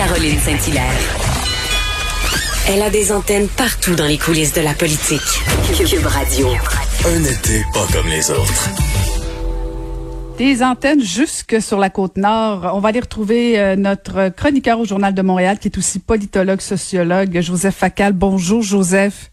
Caroline Saint-Hilaire. Elle a des antennes partout dans les coulisses de la politique. Cube Radio. Un été pas comme les autres. Des antennes jusque sur la côte nord. On va aller retrouver euh, notre chroniqueur au Journal de Montréal, qui est aussi politologue, sociologue, Joseph Facal. Bonjour, Joseph.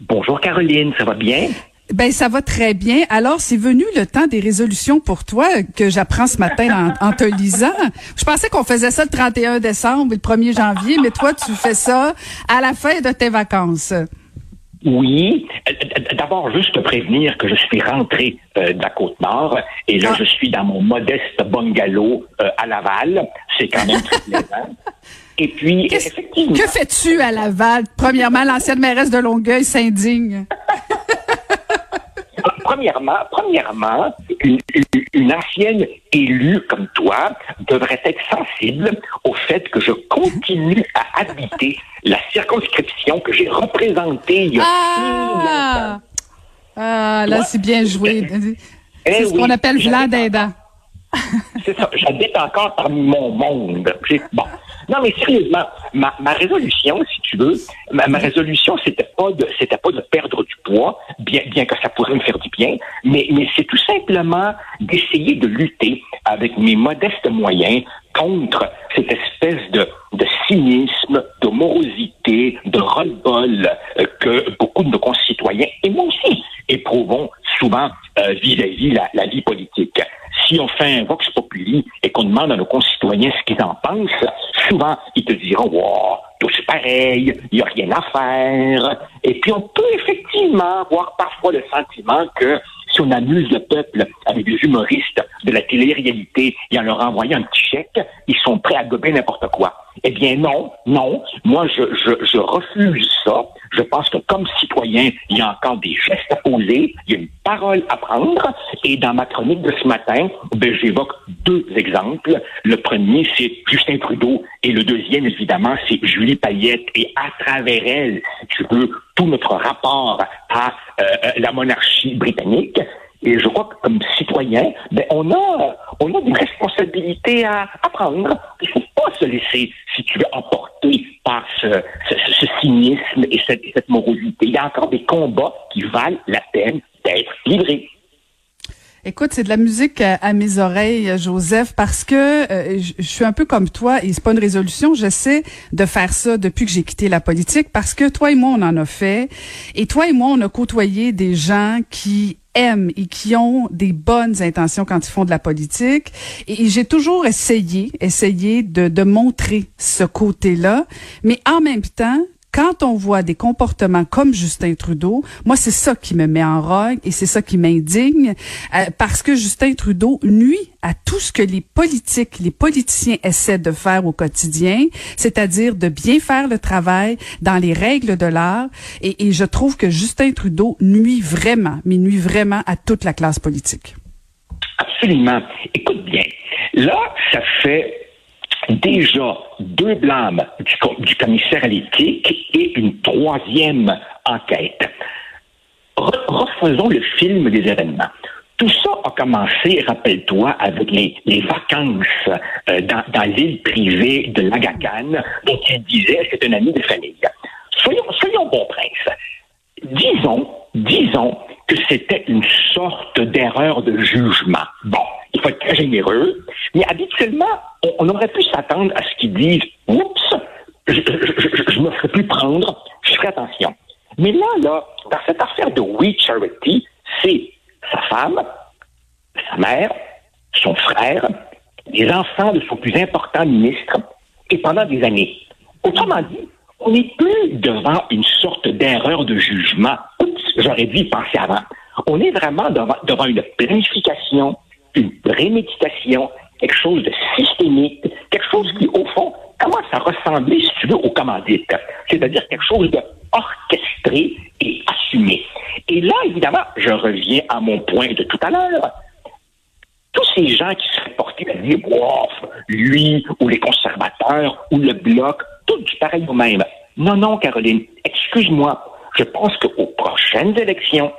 Bonjour, Caroline. Ça va bien? Ben ça va très bien. Alors c'est venu le temps des résolutions pour toi que j'apprends ce matin en, te lisant. Je pensais qu'on faisait ça le 31 décembre et le 1er janvier, mais toi tu fais ça à la fin de tes vacances. Oui. D'abord, juste te prévenir que je suis rentré euh, de la côte nord et là, ah. je suis dans mon modeste bungalow euh, à Laval. C'est quand même très plaisant. Et puis, effectivement. Que fais-tu à Laval? Premièrement, l'ancienne mairesse de Longueuil s'indigne. Premièrement, premièrement, une, ancienne élue comme toi devrait être sensible au fait que je continue à habiter la circonscription que j'ai représentée il y a ah! Ah, là, c'est bien joué. Eh c'est ce qu'on appelle Vlad C'est ça. J'habite encore parmi mon monde. Bon. Non, mais sérieusement, ma, ma résolution, si tu veux, ma, ma résolution, c'était pas de, c'était pas de perdre du poids, bien, bien que ça pourrait me faire du bien, mais, mais c'est tout simplement d'essayer de lutter avec mes modestes moyens contre cette espèce de, de cynisme, de morosité, de ras-le-bol euh, que beaucoup de nos concitoyens, et moi aussi, éprouvons souvent euh, vis-à-vis la, la vie politique si on fait un vox populi et qu'on demande à nos concitoyens ce qu'ils en pensent, souvent ils te diront wow, tout c'est pareil, il n'y a rien à faire. Et puis on peut effectivement avoir parfois le sentiment que si on amuse le peuple avec des humoristes de la télé-réalité et en leur envoyant un petit chèque, ils sont prêts à gober n'importe quoi. Eh bien non, non. Moi, je, je, je refuse ça. Je pense que comme citoyen, il y a encore des gestes à poser, il y a une parole à prendre. Et dans ma chronique de ce matin, ben, j'évoque deux exemples. Le premier, c'est Justin Trudeau. Et le deuxième, évidemment, c'est Julie Payette. Et à travers elle, si tu veux, tout notre rapport à euh, la monarchie britannique. Et je crois que comme citoyen, ben, on a on a des responsabilités à, à prendre. Pas se laisser, si tu veux, emporter par ce, ce, cynisme et cette, cette morosité. Il y a encore des combats qui valent la peine d'être livrés. Écoute, c'est de la musique à, mes oreilles, Joseph, parce que euh, je, suis un peu comme toi et c'est pas une résolution. J'essaie de faire ça depuis que j'ai quitté la politique parce que toi et moi, on en a fait. Et toi et moi, on a côtoyé des gens qui aiment et qui ont des bonnes intentions quand ils font de la politique. Et, j'ai toujours essayé, essayé de, de montrer ce côté-là. Mais en même temps, quand on voit des comportements comme Justin Trudeau, moi c'est ça qui me met en rogue et c'est ça qui m'indigne euh, parce que Justin Trudeau nuit à tout ce que les politiques, les politiciens essaient de faire au quotidien, c'est-à-dire de bien faire le travail dans les règles de l'art. Et je trouve que Justin Trudeau nuit vraiment, mais nuit vraiment à toute la classe politique. Absolument. Écoute bien, là, ça fait déjà deux blâmes du, commissaire à l'éthique et une troisième enquête. Refaisons le film des événements. Tout ça a commencé, rappelle-toi, avec les, vacances euh, dans, l'île privée de Lagacan, dont il disait c'est un ami de famille. Soyons, soyons bons princes. Disons, disons que c'était une sorte d'erreur de jugement. Bon, il faut être très généreux, mais habituellement, on, aurait pu s'attendre à ce qu'ils disent Oups, je, je, me ferai plus prendre, je ferai attention. Mais là, là, dans cette affaire de We Charity, c'est sa femme, sa mère, son frère, les enfants de son plus important ministre, et pendant des années. Autrement dit, on n'est plus devant une sorte d'erreur de jugement. Oups, j'aurais dû y penser avant. On est vraiment devant, devant une planification, une préméditation, quelque chose de systémique, quelque chose qui, au fond, commence à ressembler, si tu veux, aux commandites. C'est-à-dire quelque chose de orchestré et assumé. Et là, évidemment, je reviens à mon point de tout à l'heure. Tous ces gens qui seraient portés à dire, bof, lui, ou les conservateurs, ou le bloc, tout du pareil au même. Non, non, Caroline, excuse-moi. Je pense qu'aux prochaines élections,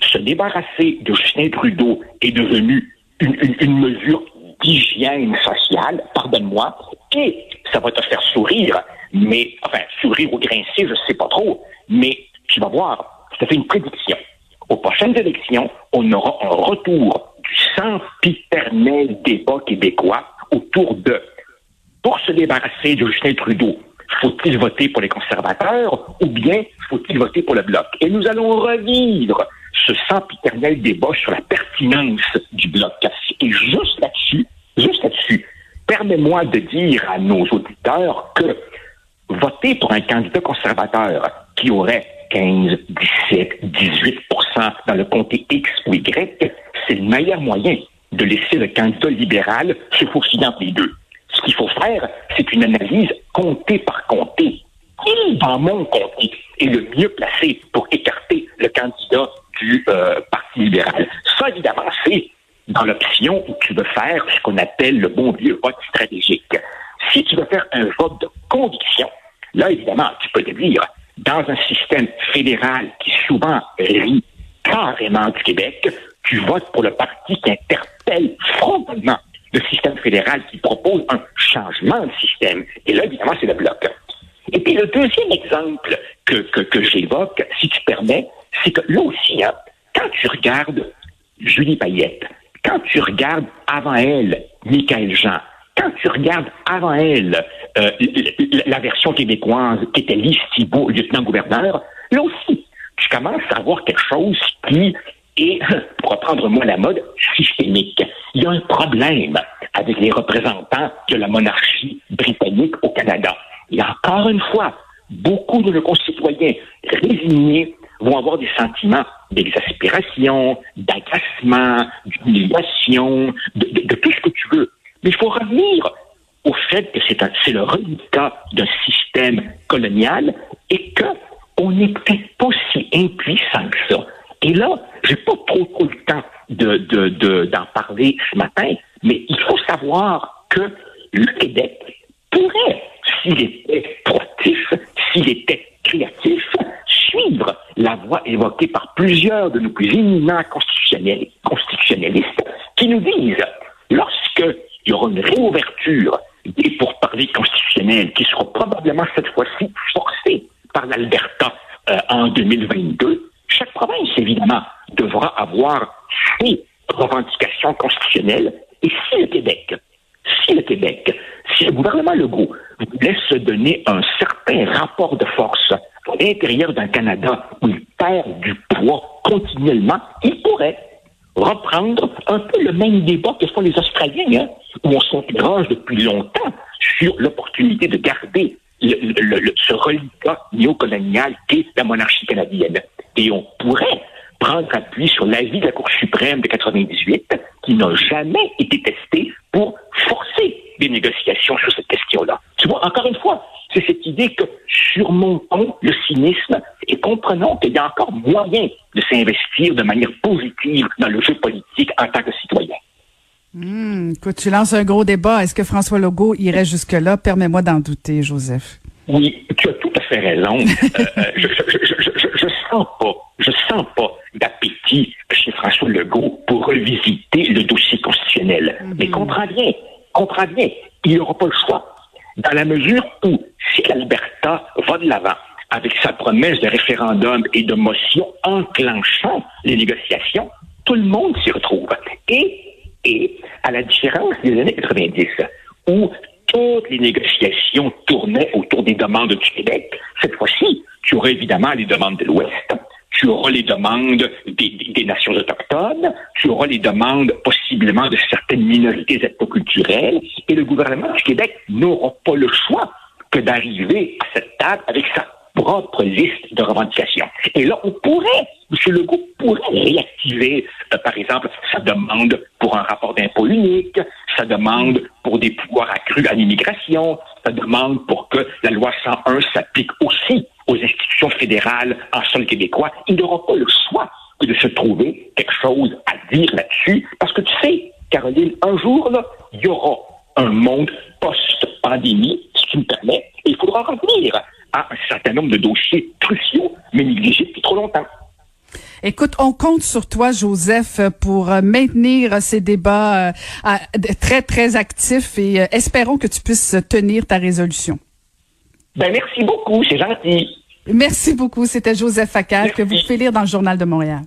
se débarrasser de Justin Trudeau est devenu une, une mesure d'hygiène sociale, pardonne-moi, et ça va te faire sourire, mais, enfin, sourire ou grincer, je sais pas trop, mais tu vas voir, ça fait une prédiction. Aux prochaines élections, on aura un retour du sempiternel débat québécois autour de, pour se débarrasser de Justin Trudeau, faut-il voter pour les conservateurs ou bien faut-il voter pour le bloc? Et nous allons revivre ce sempiternel débat sur la pertinence du bloc. Et juste là-dessus, juste là-dessus, permets-moi de dire à nos auditeurs que voter pour un candidat conservateur qui aurait 15, 17, 18% dans le comté X ou Y, c'est le meilleur moyen de laisser le candidat libéral se faufiler entre les deux. Ce qu'il faut faire, c'est une analyse comté par comté. Qui dans mon comté est le mieux placé pour écarter le candidat du euh, Parti libéral? Ça, évidemment, c'est dans l'option où tu veux faire ce qu'on appelle le bon vieux vote stratégique. Si tu veux faire un vote de conviction, là, évidemment, tu peux te dire, dans un système fédéral qui souvent rit carrément du Québec, tu votes pour le parti qui interpelle frontalement le système fédéral qui propose un changement de système. Et là, évidemment, c'est le bloc. Et puis le deuxième exemple que, que, j'évoque, si tu permets, c'est que là aussi, hein, quand tu regardes Julie Payette, quand tu regardes avant elle Michael Jean, quand tu regardes avant elle euh, la version québécoise qui était Lise Thibault, lieutenant-gouverneur, là aussi, tu commences à avoir quelque chose qui est, pour reprendre moi la mode, systémique. Il y a un problème avec les représentants de la monarchie britannique au Canada. Et encore une fois, beaucoup de nos concitoyens résignés vont avoir des sentiments d'exaspération, d'agacement, d'humiliation, de, tout ce que tu veux. Mais il faut revenir au fait que c'est le résultat d'un système colonial et qu'on n'est peut-être pas si impuissant que ça. Et là, j'ai pas trop, trop le temps d'en de, de, parler ce matin, mais il faut savoir que le Québec pourrait, s'il était proactif, s'il était voie évoquée par plusieurs de nos plus éminents constitutionnalistes qui nous disent, lorsque il y aura une réouverture des pourparlers constitutionnels qui seront probablement cette fois-ci forcés par l'Alberta euh, en 2022, chaque province, évidemment, devra avoir ses revendications constitutionnelles. Et si le Québec, si le Québec, si le gouvernement Legault voulait se donner un certain rapport de force à l'intérieur d'un Canada où il perd du poids continuellement, il pourrait reprendre un peu le même débat que font les Australiens, hein, où on s'interroge depuis longtemps sur l'opportunité de garder le, ce reliquat néocolonial qu'est la monarchie canadienne. Et on pourrait prendre appui sur l'avis de la Cour suprême de 98, qui n'a jamais été testé pour forcer des négociations sur cette question-là. Tu vois, encore une fois, c'est cette idée que surmontons le cynisme comprenons qu'il y a encore moyen de s'investir de manière positive dans le jeu politique en tant que citoyen. Mmh, écoute, tu lances un gros débat. Est-ce que François Legault irait jusque-là? Permets-moi d'en douter, Joseph. Oui, tu as tout à fait raison. Euh, euh, je, je, sens pas, je sens pas d'appétit chez François Legault pour revisiter le dossier constitutionnel. Mhm. Mais comprends bien, comprends bien, il n'aura pas le choix. Dans la mesure où, si l'Alberta va de l'avant avec sa promesse de référendum et de motion enclenchant les négociations, tout le monde s'y retrouve. Et, à la différence des années 90, où toutes les négociations tournaient autour des demandes du Québec. Cette fois-ci, tu aurais évidemment les demandes de l'Ouest, tu auras les demandes des, nations autochtones, tu auras les demandes possiblement de certaines minorités ethnoculturelles, et le gouvernement du Québec n'aura pas le choix que d'arriver à cette table avec sa propre liste de revendications. Et là, on pourrait, M. Legault pourrait réactiver, euh, par exemple, sa demande pour un rapport d'impôt unique, sa demande pour des pouvoirs accrus à l'immigration, sa demande pour que la loi 101 s'applique aussi aux institutions fédérales en sol québécois. Il n'aura pas le choix que de se trouver quelque chose à dire là-dessus, parce que tu sais, Caroline, un jour, il y aura un monde post-pandémie, si tu me permets, et il faudra revenir à un certain nombre de dossiers cruciaux, mais négligés depuis trop longtemps. Écoute, on compte sur toi, Joseph, pour euh, maintenir ces débats euh, très, très actifs et euh, espérons que tu puisses tenir ta résolution. Ben, merci beaucoup, c'est gentil. Merci beaucoup. C'était Joseph Facal que vous pouvez lire dans le Journal de Montréal.